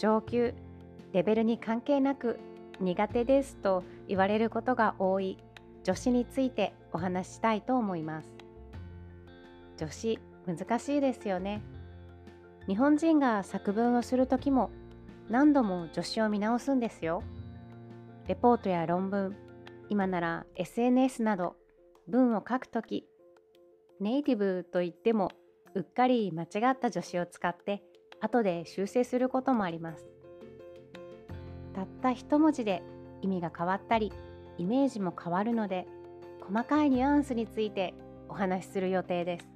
上級レベルに関係なく苦手ですと言われることが多い助詞についてお話ししたいと思います。助詞難しいですよね。日本人が作文をする時も何度も助詞を見直すんですよ。レポートや論文今なら SNS など文を書くときネイティブといってもうっかり間違った助詞を使って後で修正することもあります。たった一文字で意味が変わったりイメージも変わるので細かいニュアンスについてお話しする予定です。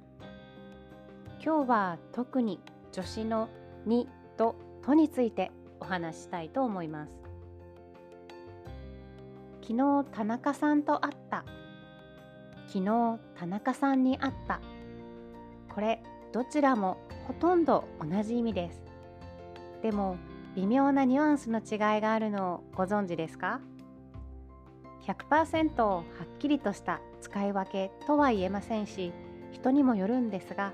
今日は特に助詞の「に」と「と」についてお話ししたいと思います。昨日田中さんと会った。昨日田中さんに会った。これどちらもほとんど同じ意味です。でも微妙なニュアンスの違いがあるのをご存知ですか？100%はっきりとした使い分けとは言えませんし人にもよるんですが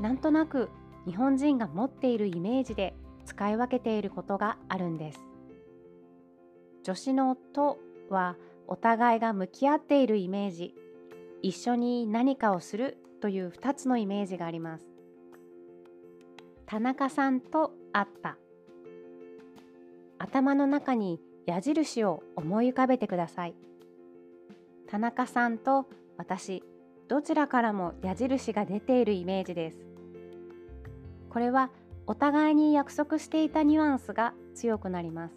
なんとなく日本人が持っているイメージで使い分けていることがあるんです。助詞の「と」はお互いが向き合っているイメージ一緒に何かをするという2つのイメージがあります。田中さんと会った。頭の中に矢印を思い浮かべてください。田中さんと私どちらからも矢印が出ているイメージです。これはお互いに約束していたニュアンスが強くなります。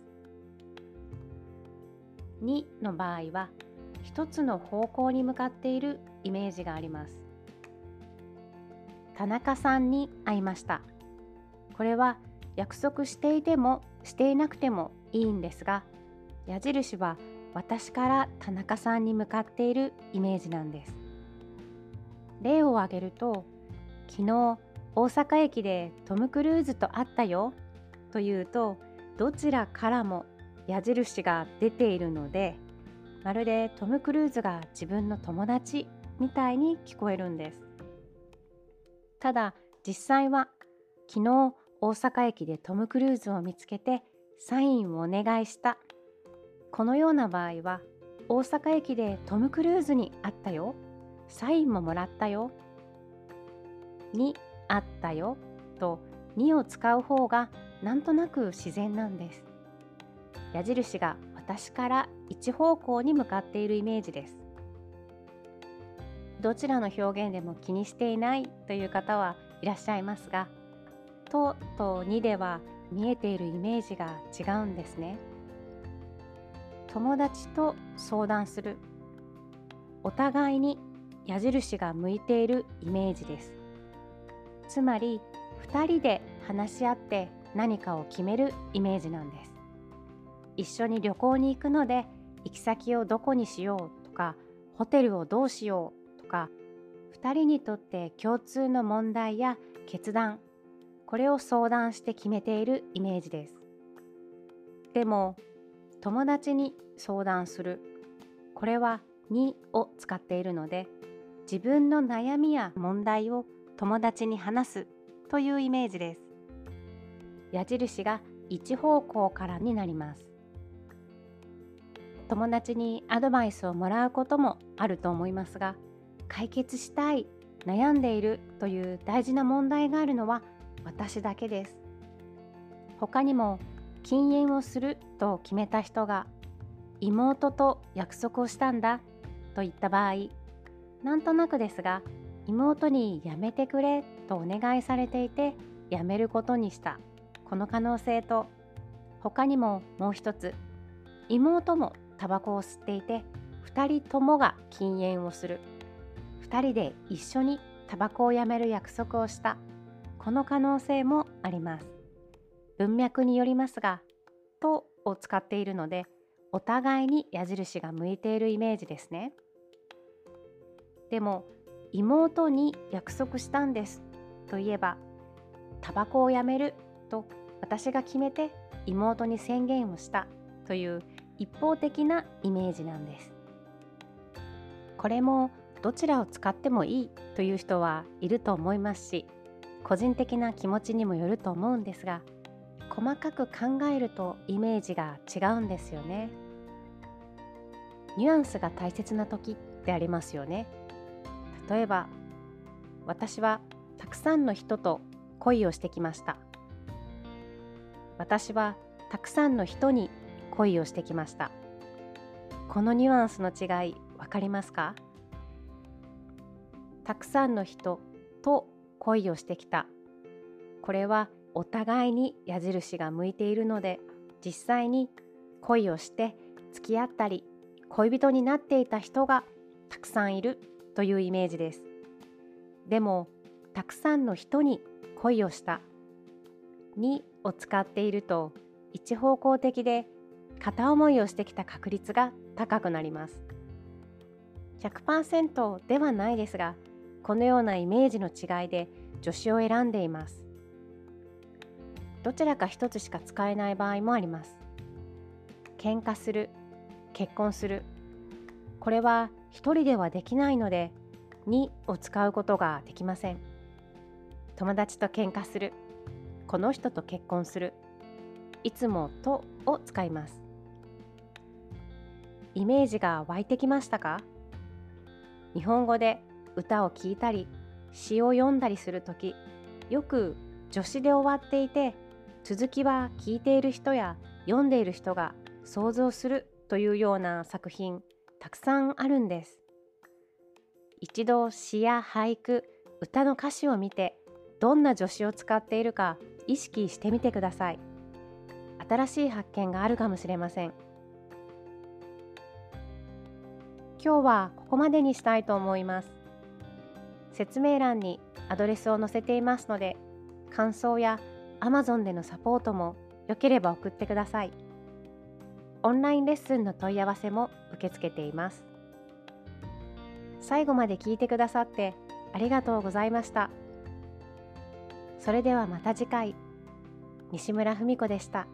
2の場合は一つの方向に向かっているイメージがあります。田中さんに会いました。これは約束していてもしていなくてもいいんですが矢印は私から田中さんに向かっているイメージなんです。例を挙げると昨日大阪駅でトム・クルーズと会ったよというとどちらからも矢印が出ているのでまるでトム・クルーズが自分の友達みたいに聞こえるんです。ただ実際は昨日大阪駅でトム・クルーズを見つけてサインをお願いした。このような場合は大阪駅でトム・クルーズに会ったよ。サインももらったよ。に会ったよ。とにを使う方がなんとなく自然なんです。矢印が私から一方向に向かっているイメージです。どちらの表現でも気にしていないという方はいらっしゃいますがととにでは見えているイメージが違うんですね。友達と相談する。お互いに矢印が向いているイメージです。つまり2人で話し合って何かを決めるイメージなんです。一緒に旅行に行くので行き先をどこにしようとかホテルをどうしようとか2人にとって共通の問題や決断これを相談して決めているイメージです。でも友達に相談する。これは「に」を使っているので自分の悩みや問題を友達に話すというイメージです。矢印が一方向からになります。友達にアドバイスをもらうこともあると思いますが解決したい悩んでいるという大事な問題があるのは私だけです。他にも禁煙をすると決めた人が妹と約束をしたんだと言った場合なんとなくですが妹にやめてくれとお願いされていてやめることにしたこの可能性と他にももう一つ妹もタバコを吸っていて2人ともが禁煙をする。2人で一緒にタバコをやめる約束をした。この可能性もあります。文脈によりますがとを使っているのでお互いに矢印が向いているイメージですね。でも妹に約束したんですといえばタバコをやめると私が決めて妹に宣言をしたという一方的なイメージなんです。これもどちらを使ってもいいという人はいると思いますし個人的な気持ちにもよると思うんですが細かく考えるとイメージが違うんですよね。ニュアンスが大切な時ってありますよね。例えば私はたくさんの人と恋をしてきました。私はたくさんの人に恋をしてきました。このニュアンスの違い分かりますか？たくさんの人と恋をしてきた。これはお互いに矢印が向いているので実際に恋をして付き合ったり恋人になっていた人がたくさんいるというイメージです。でもたくさんの人に恋をしたにを使っていると一方向的で片思いをしてきた確率が高くなります。100%ではないですがこのようなイメージの違いで助詞を選んでいます。どちらか一つしか使えない場合もあります。喧嘩する結婚する。これは一人ではできないのでにを使うことができません。友達と喧嘩する。この人と結婚する。いつもとを使います。イメージが湧いてきましたか？日本語で歌を聴いたり詩を読んだりする時よく助詞で終わっていて続きは聞いている人や読んでいる人が想像するというような作品たくさんあるんです。一度詩や俳句歌の歌詞を見てどんな助詞を使っているか意識してみてください。新しい発見があるかもしれません。今日はここまでにしたいと思います。説明欄にアドレスを載せていますので感想や Amazon でのサポートもよければ送ってくださいオンラインレッスンの問い合わせも受け付けています最後まで聞いてくださってありがとうございました。それではまた次回西村文子でした。